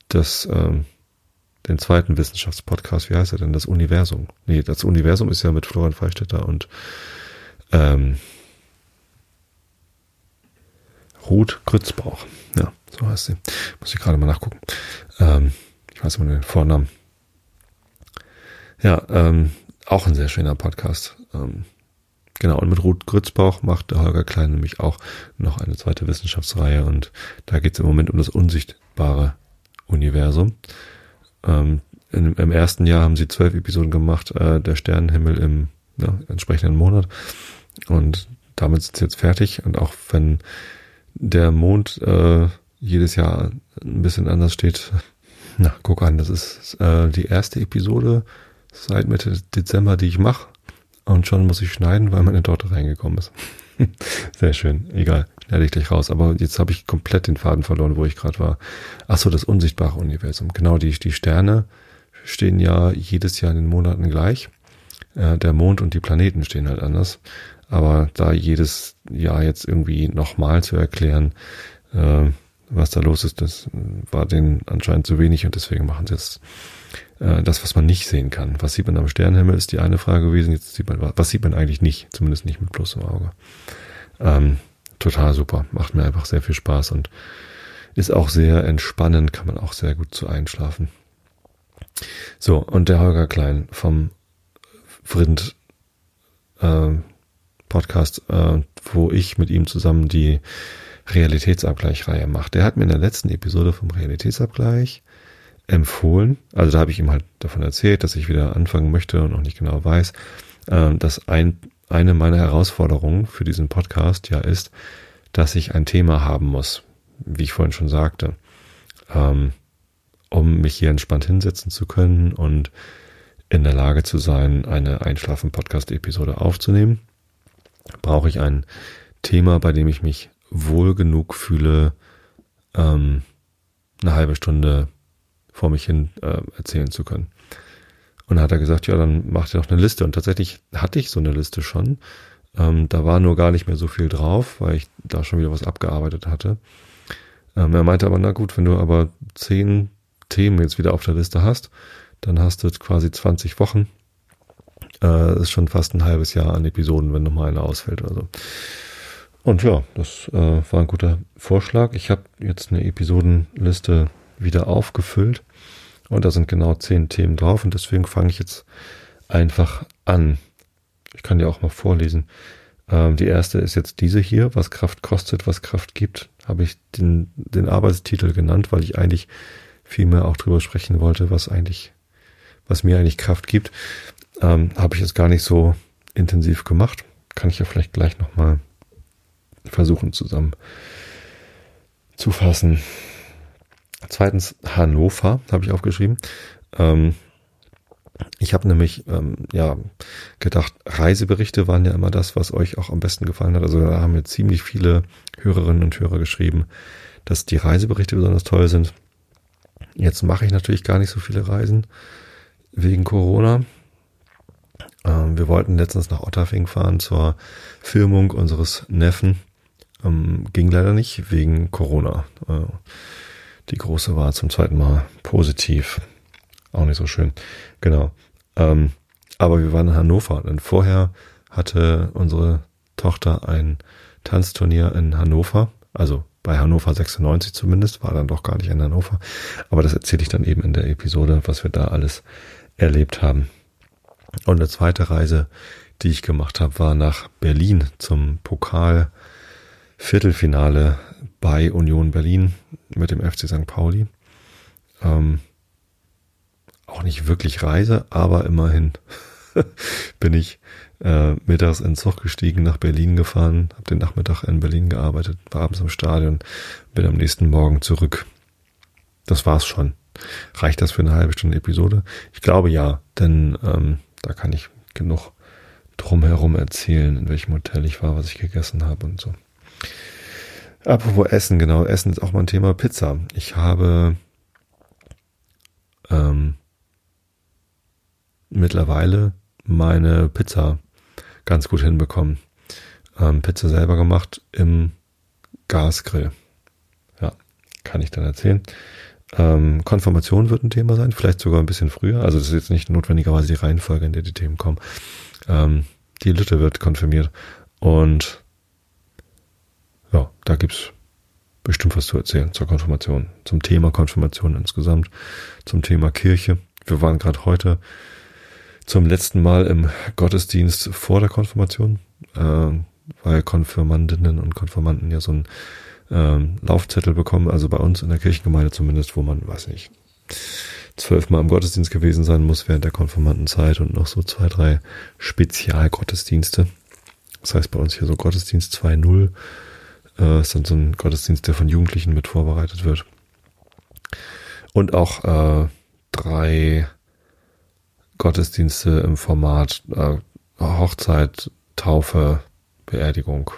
das, ähm, den zweiten Wissenschaftspodcast, wie heißt er denn? Das Universum. Nee, das Universum ist ja mit Florian Freistetter und ähm, Ruth Grützbauch. Ja, so heißt sie. Muss ich gerade mal nachgucken. Ähm, ich weiß immer den Vornamen. Ja, ähm, auch ein sehr schöner Podcast. Ähm, Genau, und mit Ruth Grützbauch macht Holger Klein nämlich auch noch eine zweite Wissenschaftsreihe und da geht es im Moment um das unsichtbare Universum. Ähm, in, Im ersten Jahr haben sie zwölf Episoden gemacht, äh, der Sternenhimmel im ja, entsprechenden Monat und damit sind sie jetzt fertig und auch wenn der Mond äh, jedes Jahr ein bisschen anders steht, na, guck an, das ist äh, die erste Episode seit Mitte Dezember, die ich mache und schon muss ich schneiden, weil meine Torte reingekommen ist. <laughs> Sehr schön. Egal, schneide ich gleich raus. Aber jetzt habe ich komplett den Faden verloren, wo ich gerade war. Ach so, das unsichtbare Universum. Genau, die, die Sterne stehen ja jedes Jahr in den Monaten gleich. Äh, der Mond und die Planeten stehen halt anders. Aber da jedes Jahr jetzt irgendwie nochmal zu erklären, äh, was da los ist, das war denen anscheinend zu wenig und deswegen machen sie es äh, das, was man nicht sehen kann. Was sieht man am Sternenhimmel, ist die eine Frage gewesen. Jetzt sieht man, was sieht man eigentlich nicht? Zumindest nicht mit bloßem Auge. Ähm, total super. Macht mir einfach sehr viel Spaß und ist auch sehr entspannend, kann man auch sehr gut zu einschlafen. So, und der Holger Klein vom Vrind äh, Podcast, äh, wo ich mit ihm zusammen die Realitätsabgleichreihe mache. Der hat mir in der letzten Episode vom Realitätsabgleich empfohlen. Also da habe ich ihm halt davon erzählt, dass ich wieder anfangen möchte und noch nicht genau weiß, äh, dass ein, eine meiner Herausforderungen für diesen Podcast ja ist, dass ich ein Thema haben muss, wie ich vorhin schon sagte, ähm, um mich hier entspannt hinsetzen zu können und in der Lage zu sein, eine Einschlafen-Podcast-Episode aufzunehmen, brauche ich ein Thema, bei dem ich mich wohl genug fühle, ähm, eine halbe Stunde vor mich hin äh, erzählen zu können. Und dann hat er gesagt, ja, dann mach dir doch eine Liste. Und tatsächlich hatte ich so eine Liste schon. Ähm, da war nur gar nicht mehr so viel drauf, weil ich da schon wieder was abgearbeitet hatte. Ähm, er meinte aber, na gut, wenn du aber zehn Themen jetzt wieder auf der Liste hast, dann hast du quasi 20 Wochen. Äh, ist schon fast ein halbes Jahr an Episoden, wenn nochmal eine ausfällt oder so. Und ja, das äh, war ein guter Vorschlag. Ich habe jetzt eine Episodenliste wieder aufgefüllt. Und da sind genau zehn Themen drauf und deswegen fange ich jetzt einfach an. Ich kann dir auch mal vorlesen. Ähm, die erste ist jetzt diese hier, was Kraft kostet, was Kraft gibt. Habe ich den, den Arbeitstitel genannt, weil ich eigentlich viel mehr auch drüber sprechen wollte, was eigentlich, was mir eigentlich Kraft gibt. Ähm, Habe ich jetzt gar nicht so intensiv gemacht. Kann ich ja vielleicht gleich nochmal versuchen zusammen zu fassen. Zweitens Hannover habe ich aufgeschrieben. Ähm, ich habe nämlich ähm, ja gedacht, Reiseberichte waren ja immer das, was euch auch am besten gefallen hat. Also da haben mir ziemlich viele Hörerinnen und Hörer geschrieben, dass die Reiseberichte besonders toll sind. Jetzt mache ich natürlich gar nicht so viele Reisen wegen Corona. Ähm, wir wollten letztens nach Otterfing fahren zur Filmung unseres Neffen. Ähm, ging leider nicht wegen Corona. Äh, die große war zum zweiten Mal positiv. Auch nicht so schön. Genau. Ähm, aber wir waren in Hannover. Denn vorher hatte unsere Tochter ein Tanzturnier in Hannover. Also bei Hannover 96 zumindest. War dann doch gar nicht in Hannover. Aber das erzähle ich dann eben in der Episode, was wir da alles erlebt haben. Und eine zweite Reise, die ich gemacht habe, war nach Berlin zum Pokal Viertelfinale bei Union Berlin mit dem FC St. Pauli. Ähm, auch nicht wirklich Reise, aber immerhin <laughs> bin ich äh, mittags in Zug gestiegen, nach Berlin gefahren, habe den Nachmittag in Berlin gearbeitet, war abends im Stadion, bin am nächsten Morgen zurück. Das war's schon. Reicht das für eine halbe Stunde Episode? Ich glaube ja, denn ähm, da kann ich genug drumherum erzählen, in welchem Hotel ich war, was ich gegessen habe und so. Apropos Essen, genau. Essen ist auch mal ein Thema Pizza. Ich habe ähm, mittlerweile meine Pizza ganz gut hinbekommen. Ähm, Pizza selber gemacht im Gasgrill. Ja, kann ich dann erzählen. Ähm, Konfirmation wird ein Thema sein, vielleicht sogar ein bisschen früher. Also das ist jetzt nicht notwendigerweise die Reihenfolge, in der die Themen kommen. Ähm, die Lütte wird konfirmiert und ja, da gibt's bestimmt was zu erzählen zur Konfirmation, zum Thema Konfirmation insgesamt, zum Thema Kirche. Wir waren gerade heute zum letzten Mal im Gottesdienst vor der Konfirmation. äh, weil Konfirmandinnen und Konfirmanden ja so einen ähm, Laufzettel bekommen, also bei uns in der Kirchengemeinde zumindest, wo man, weiß nicht, zwölfmal im Gottesdienst gewesen sein muss während der Konfirmandenzeit und noch so zwei, drei Spezialgottesdienste. Das heißt bei uns hier so Gottesdienst 2.0 äh, ist dann so ein Gottesdienst, der von Jugendlichen mit vorbereitet wird. Und auch äh, drei Gottesdienste im Format äh, Hochzeit, Taufe, Beerdigung.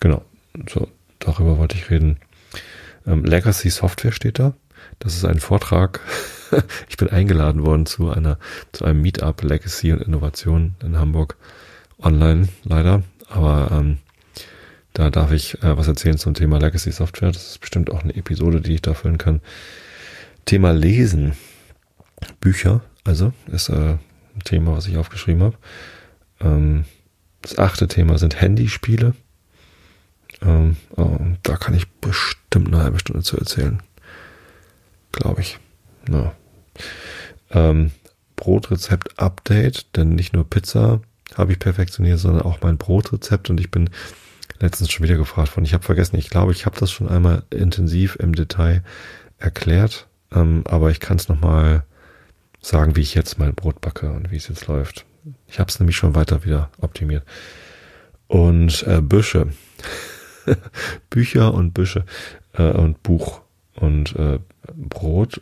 Genau. So, darüber wollte ich reden. Ähm, Legacy Software steht da. Das ist ein Vortrag. <laughs> ich bin eingeladen worden zu einer, zu einem Meetup Legacy und Innovation in Hamburg. Online, leider. Aber ähm, da darf ich äh, was erzählen zum Thema Legacy Software. Das ist bestimmt auch eine Episode, die ich da füllen kann. Thema Lesen. Bücher, also, ist äh, ein Thema, was ich aufgeschrieben habe. Ähm, das achte Thema sind Handyspiele. Ähm, oh, da kann ich bestimmt eine halbe Stunde zu erzählen. Glaube ich. Ja. Ähm, Brotrezept-Update, denn nicht nur Pizza habe ich perfektioniert, sondern auch mein Brotrezept und ich bin letztens schon wieder gefragt worden. Ich habe vergessen, ich glaube, ich habe das schon einmal intensiv im Detail erklärt, ähm, aber ich kann es nochmal sagen, wie ich jetzt mein Brot backe und wie es jetzt läuft. Ich habe es nämlich schon weiter wieder optimiert. Und äh, Büsche. <laughs> Bücher und Büsche äh, und Buch und äh, Brot.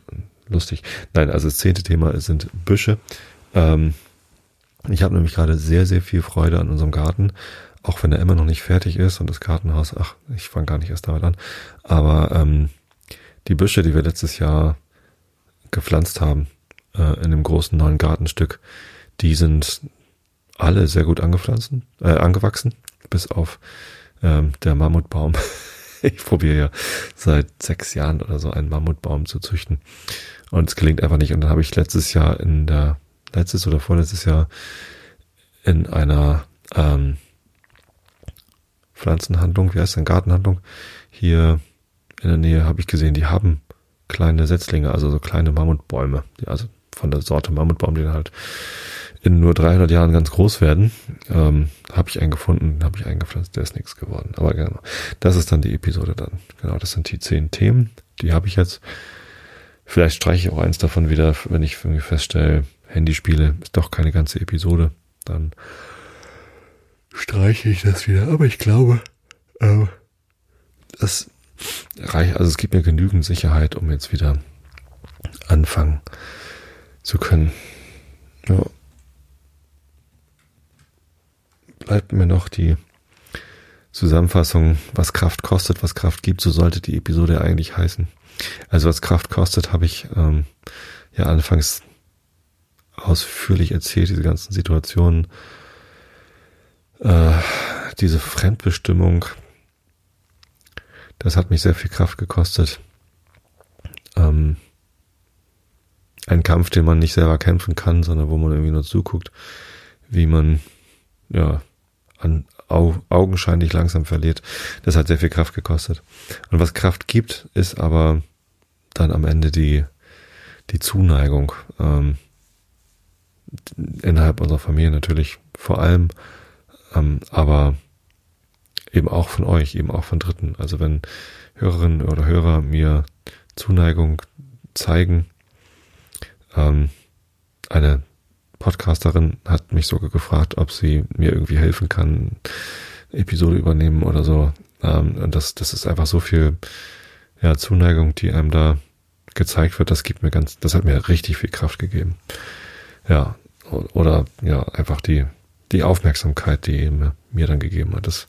Lustig. Nein, also das zehnte Thema sind Büsche. Ähm, ich habe nämlich gerade sehr, sehr viel Freude an unserem Garten, auch wenn er immer noch nicht fertig ist und das Gartenhaus, ach, ich fange gar nicht erst damit an. Aber ähm, die Büsche, die wir letztes Jahr gepflanzt haben, äh, in einem großen neuen Gartenstück, die sind alle sehr gut angepflanzt, äh, angewachsen, bis auf ähm, der Mammutbaum. <laughs> ich probiere ja seit sechs Jahren oder so einen Mammutbaum zu züchten. Und es gelingt einfach nicht. Und dann habe ich letztes Jahr in der, letztes oder vorletztes Jahr in einer ähm, Pflanzenhandlung, wie heißt denn, Gartenhandlung, hier in der Nähe habe ich gesehen, die haben kleine Setzlinge, also so kleine Mammutbäume, die also von der Sorte Mammutbaum, dann halt in nur 300 Jahren ganz groß werden. Ähm, habe ich einen gefunden, habe ich eingepflanzt, der ist nichts geworden. Aber genau, das ist dann die Episode dann. Genau, das sind die zehn Themen, die habe ich jetzt. Vielleicht streiche ich auch eins davon wieder, wenn ich mich feststelle, Handyspiele ist doch keine ganze Episode. Dann streiche ich das wieder. Aber ich glaube, äh, das reicht. Also es gibt mir genügend Sicherheit, um jetzt wieder anfangen zu können. Ja. Bleibt mir noch die Zusammenfassung, was Kraft kostet, was Kraft gibt, so sollte die Episode eigentlich heißen. Also was Kraft kostet, habe ich ähm, ja anfangs ausführlich erzählt, diese ganzen Situationen, äh, diese Fremdbestimmung, das hat mich sehr viel Kraft gekostet. Ähm, ein Kampf, den man nicht selber kämpfen kann, sondern wo man irgendwie nur zuguckt, wie man ja an au, augenscheinlich langsam verliert. Das hat sehr viel Kraft gekostet. Und was Kraft gibt, ist aber dann am Ende die die Zuneigung ähm, innerhalb unserer Familie natürlich vor allem, ähm, aber eben auch von euch, eben auch von Dritten. Also wenn Hörerinnen oder Hörer mir Zuneigung zeigen, ähm, eine Podcasterin hat mich sogar gefragt, ob sie mir irgendwie helfen kann, Episode übernehmen oder so. Ähm, und das, das ist einfach so viel ja, Zuneigung, die einem da gezeigt wird. Das gibt mir ganz, das hat mir richtig viel Kraft gegeben. Ja, oder ja, einfach die, die Aufmerksamkeit, die mir, dann gegeben hat. Das,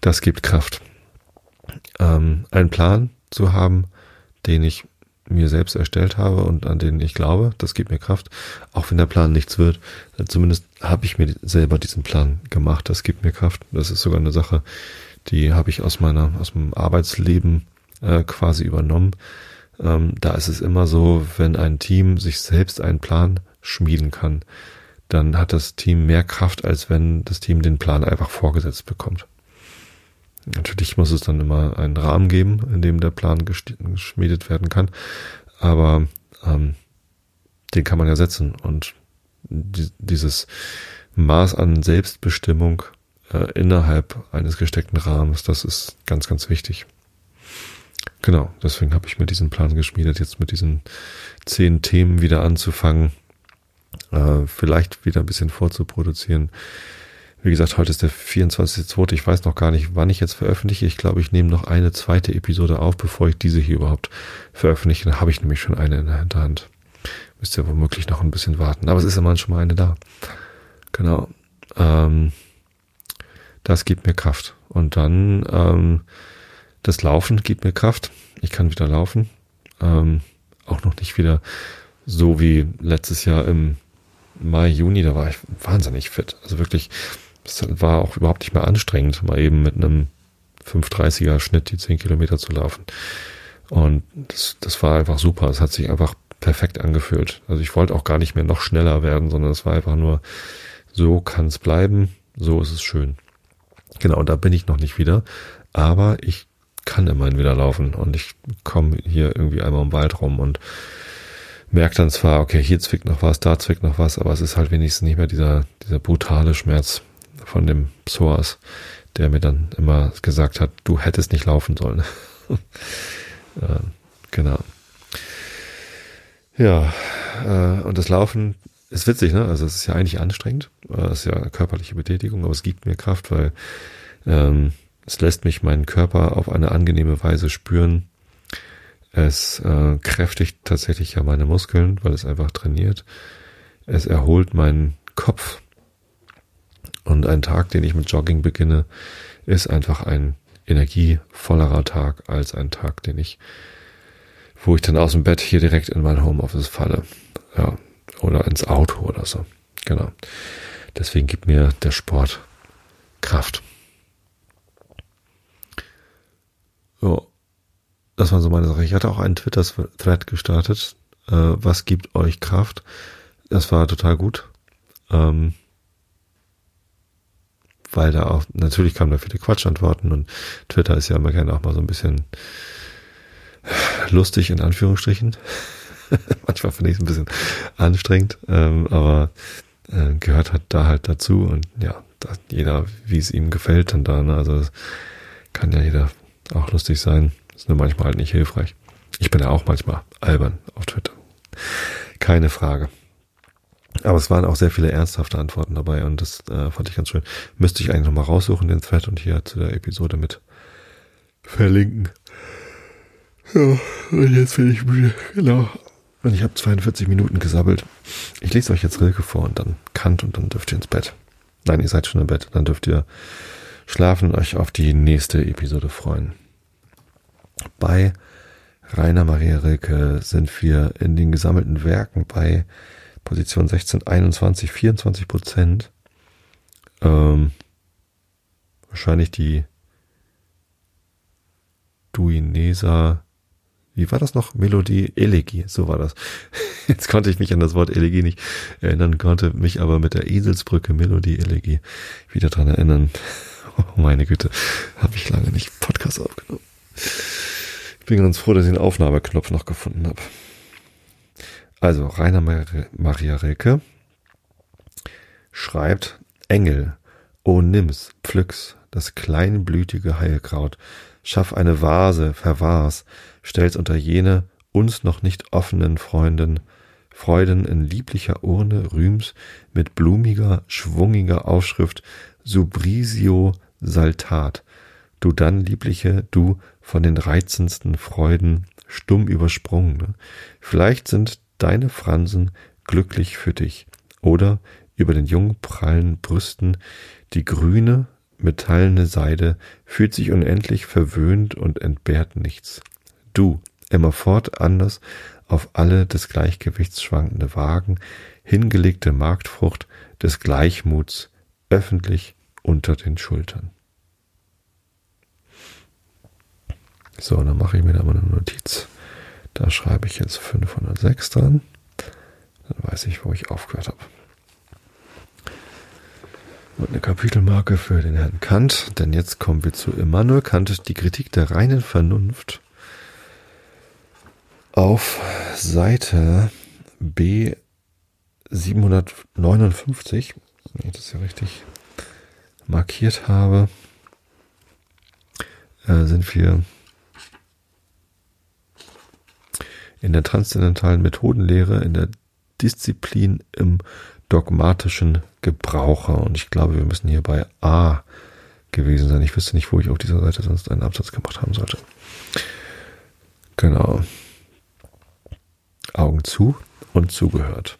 das gibt Kraft. Ähm, einen Plan zu haben, den ich mir selbst erstellt habe und an denen ich glaube, das gibt mir Kraft, auch wenn der Plan nichts wird. Zumindest habe ich mir selber diesen Plan gemacht, das gibt mir Kraft. Das ist sogar eine Sache, die habe ich aus meiner, aus meinem Arbeitsleben äh, quasi übernommen. Ähm, da ist es immer so, wenn ein Team sich selbst einen Plan schmieden kann, dann hat das Team mehr Kraft, als wenn das Team den Plan einfach vorgesetzt bekommt. Natürlich muss es dann immer einen Rahmen geben, in dem der Plan geschmiedet werden kann, aber ähm, den kann man ja setzen und die, dieses Maß an Selbstbestimmung äh, innerhalb eines gesteckten Rahmens, das ist ganz, ganz wichtig. Genau, deswegen habe ich mir diesen Plan geschmiedet, jetzt mit diesen zehn Themen wieder anzufangen, äh, vielleicht wieder ein bisschen vorzuproduzieren. Wie gesagt, heute ist der 24.2. Ich weiß noch gar nicht, wann ich jetzt veröffentliche. Ich glaube, ich nehme noch eine zweite Episode auf, bevor ich diese hier überhaupt veröffentliche. Dann habe ich nämlich schon eine in der Hinterhand. Müsst ihr womöglich noch ein bisschen warten. Aber es ist immer schon mal eine da. Genau. Ähm, das gibt mir Kraft. Und dann ähm, das Laufen gibt mir Kraft. Ich kann wieder laufen. Ähm, auch noch nicht wieder so wie letztes Jahr im Mai, Juni, da war ich wahnsinnig fit. Also wirklich, es war auch überhaupt nicht mehr anstrengend, mal eben mit einem 530er Schnitt die 10 Kilometer zu laufen. Und das, das war einfach super. Es hat sich einfach perfekt angefühlt. Also ich wollte auch gar nicht mehr noch schneller werden, sondern es war einfach nur, so kann es bleiben, so ist es schön. Genau, da bin ich noch nicht wieder. Aber ich kann immerhin wieder laufen und ich komme hier irgendwie einmal im Wald rum und merke dann zwar, okay, hier zwickt noch was, da zwickt noch was, aber es ist halt wenigstens nicht mehr dieser, dieser brutale Schmerz von dem Psoas, der mir dann immer gesagt hat, du hättest nicht laufen sollen. <laughs> äh, genau. Ja, äh, und das Laufen ist witzig, ne? Also es ist ja eigentlich anstrengend, äh, es ist ja körperliche Betätigung, aber es gibt mir Kraft, weil ähm, es lässt mich meinen Körper auf eine angenehme Weise spüren. Es äh, kräftigt tatsächlich ja meine Muskeln, weil es einfach trainiert. Es erholt meinen Kopf. Und ein Tag, den ich mit Jogging beginne, ist einfach ein energievollerer Tag als ein Tag, den ich, wo ich dann aus dem Bett hier direkt in mein Homeoffice falle. Ja, oder ins Auto oder so. Genau. Deswegen gibt mir der Sport Kraft. Ja, das war so meine Sache. Ich hatte auch einen Twitter-Thread gestartet. Äh, was gibt euch Kraft? Das war total gut. Ähm, weil da auch, natürlich kamen da viele Quatschantworten und Twitter ist ja immer gerne auch mal so ein bisschen lustig in Anführungsstrichen. <laughs> Manchmal finde ich es ein bisschen anstrengend, ähm, aber äh, gehört halt da halt dazu und ja, jeder, wie es ihm gefällt, dann da, ne? also kann ja jeder auch lustig sein. Ist nur manchmal halt nicht hilfreich. Ich bin ja auch manchmal albern auf Twitter. Keine Frage. Aber es waren auch sehr viele ernsthafte Antworten dabei und das äh, fand ich ganz schön. Müsste ich eigentlich nochmal raussuchen, den Thread und hier zu der Episode mit verlinken. Ja, und jetzt bin ich müde. Genau. Und ich habe 42 Minuten gesabbelt. Ich lese euch jetzt Rilke vor und dann Kant und dann dürft ihr ins Bett. Nein, ihr seid schon im Bett. Dann dürft ihr schlafen und euch auf die nächste Episode freuen. Bei Rainer Maria Rilke sind wir in den gesammelten Werken bei Position 16, 21, 24 Prozent. Ähm, wahrscheinlich die Duinesa, wie war das noch? Melodie, Elegie, so war das. <laughs> Jetzt konnte ich mich an das Wort Elegie nicht erinnern, konnte mich aber mit der Eselsbrücke Melodie, Elegie wieder dran erinnern. <laughs> Oh meine Güte, habe ich lange nicht Podcast aufgenommen. Ich bin ganz froh, dass ich den Aufnahmeknopf noch gefunden habe. Also, Rainer Maria Rilke schreibt, Engel, o nimm's, pflück's, das kleinblütige Heilkraut, schaff eine Vase, verwahr's, stell's unter jene uns noch nicht offenen Freunden, Freuden in lieblicher Urne rühms mit blumiger, schwungiger Aufschrift Subrisio Saltat, du dann, liebliche, du von den reizendsten Freuden stumm übersprungen. Vielleicht sind deine Fransen glücklich für dich, oder über den jungen prallen Brüsten die grüne, metallene Seide fühlt sich unendlich verwöhnt und entbehrt nichts. Du, immerfort anders auf alle des Gleichgewichts schwankende Wagen, hingelegte Marktfrucht des Gleichmuts, öffentlich unter den Schultern. So, dann mache ich mir da mal eine Notiz. Da schreibe ich jetzt 506 dran. Dann weiß ich, wo ich aufgehört habe. Und eine Kapitelmarke für den Herrn Kant, denn jetzt kommen wir zu Immanuel Kant, die Kritik der reinen Vernunft. Auf Seite B 759, wenn ich das ja richtig markiert habe, äh, sind wir in der transzendentalen Methodenlehre, in der Disziplin im dogmatischen Gebraucher. Und ich glaube, wir müssen hier bei A gewesen sein. Ich wüsste nicht, wo ich auf dieser Seite sonst einen Absatz gemacht haben sollte. Genau. Augen zu und zugehört.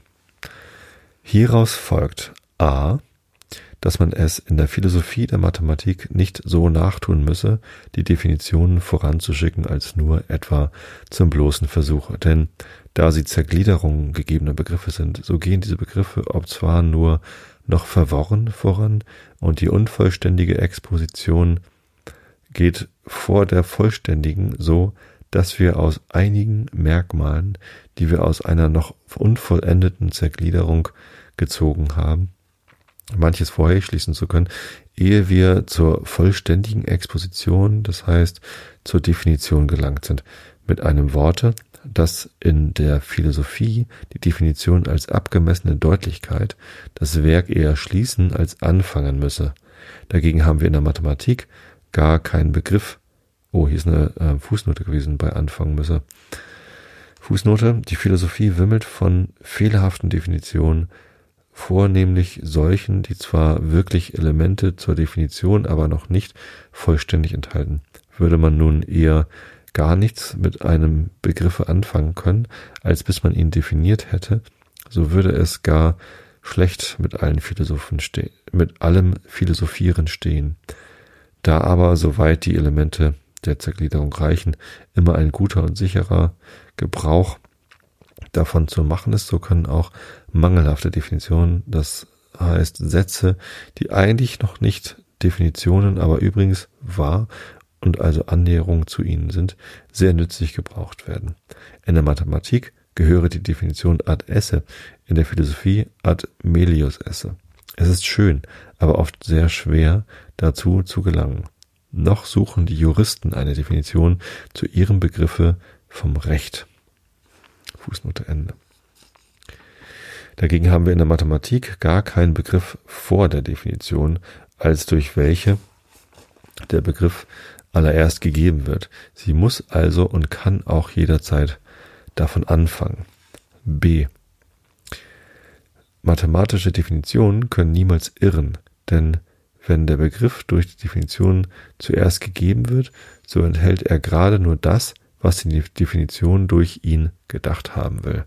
Hieraus folgt A, dass man es in der Philosophie der Mathematik nicht so nachtun müsse, die Definitionen voranzuschicken als nur etwa zum bloßen Versuch. Denn da sie Zergliederungen gegebener Begriffe sind, so gehen diese Begriffe ob zwar nur noch verworren voran und die unvollständige Exposition geht vor der vollständigen so, dass wir aus einigen Merkmalen, die wir aus einer noch unvollendeten Zergliederung gezogen haben, manches vorher schließen zu können, ehe wir zur vollständigen Exposition, das heißt zur Definition gelangt sind. Mit einem Worte, dass in der Philosophie die Definition als abgemessene Deutlichkeit das Werk eher schließen als anfangen müsse. Dagegen haben wir in der Mathematik gar keinen Begriff. Oh, hier ist eine äh, Fußnote gewesen bei anfangen müsse. Fußnote, die Philosophie wimmelt von fehlerhaften Definitionen, vornehmlich solchen, die zwar wirklich Elemente zur Definition, aber noch nicht vollständig enthalten. Würde man nun eher gar nichts mit einem Begriffe anfangen können, als bis man ihn definiert hätte, so würde es gar schlecht mit allen Philosophen stehen, mit allem Philosophieren stehen. Da aber, soweit die Elemente der Zergliederung reichen, immer ein guter und sicherer Gebrauch davon zu machen ist, so können auch mangelhafte Definitionen, das heißt Sätze, die eigentlich noch nicht Definitionen, aber übrigens wahr und also Annäherung zu ihnen sind, sehr nützlich gebraucht werden. In der Mathematik gehöre die Definition ad esse, in der Philosophie ad melius esse. Es ist schön, aber oft sehr schwer, dazu zu gelangen. Noch suchen die Juristen eine Definition zu ihrem Begriffe vom Recht. Fußnote Ende. Dagegen haben wir in der Mathematik gar keinen Begriff vor der Definition, als durch welche der Begriff allererst gegeben wird. Sie muss also und kann auch jederzeit davon anfangen. B. Mathematische Definitionen können niemals irren, denn wenn der Begriff durch die Definition zuerst gegeben wird, so enthält er gerade nur das, was die Definition durch ihn gedacht haben will.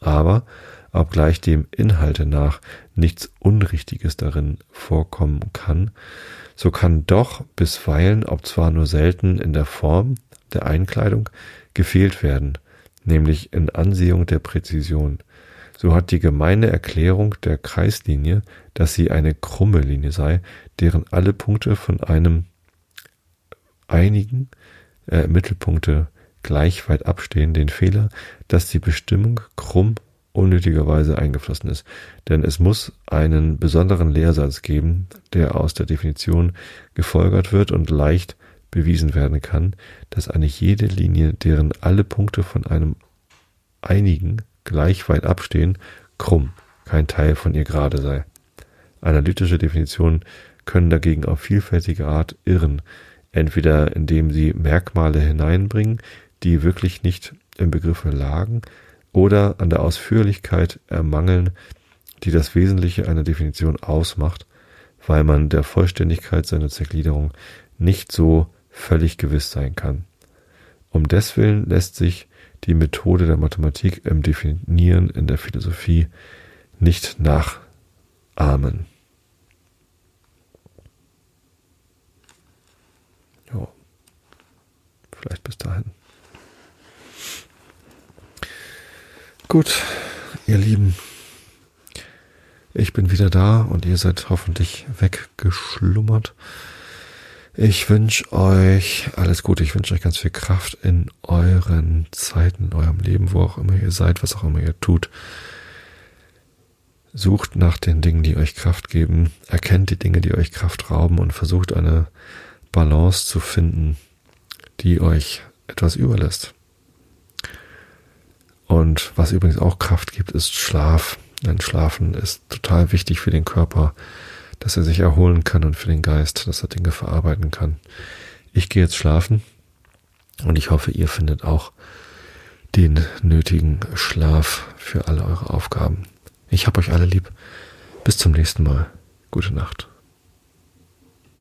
Aber obgleich dem Inhalte nach nichts Unrichtiges darin vorkommen kann, so kann doch bisweilen, ob zwar nur selten in der Form der Einkleidung, gefehlt werden, nämlich in Ansehung der Präzision. So hat die gemeine Erklärung der Kreislinie, dass sie eine krumme Linie sei, deren alle Punkte von einem einigen äh, Mittelpunkte gleich weit abstehen, den Fehler, dass die Bestimmung krumm unnötigerweise eingeflossen ist. Denn es muss einen besonderen Lehrsatz geben, der aus der Definition gefolgert wird und leicht bewiesen werden kann, dass eine jede Linie, deren alle Punkte von einem einigen gleich weit abstehen, krumm, kein Teil von ihr gerade sei. Analytische Definitionen können dagegen auf vielfältige Art irren, entweder indem sie Merkmale hineinbringen, die wirklich nicht im Begriffe lagen, oder an der Ausführlichkeit ermangeln, die das Wesentliche einer Definition ausmacht, weil man der Vollständigkeit seiner Zergliederung nicht so völlig gewiss sein kann. Um deswillen lässt sich die Methode der Mathematik im Definieren in der Philosophie nicht nachahmen. Ja, vielleicht bis dahin. Gut, ihr Lieben. Ich bin wieder da und ihr seid hoffentlich weggeschlummert. Ich wünsche euch alles Gute. Ich wünsche euch ganz viel Kraft in euren Zeiten, in eurem Leben, wo auch immer ihr seid, was auch immer ihr tut. Sucht nach den Dingen, die euch Kraft geben. Erkennt die Dinge, die euch Kraft rauben und versucht eine Balance zu finden, die euch etwas überlässt. Und was übrigens auch Kraft gibt, ist Schlaf. Denn Schlafen ist total wichtig für den Körper, dass er sich erholen kann und für den Geist, dass er Dinge verarbeiten kann. Ich gehe jetzt schlafen und ich hoffe, ihr findet auch den nötigen Schlaf für alle eure Aufgaben. Ich hab euch alle lieb. Bis zum nächsten Mal. Gute Nacht.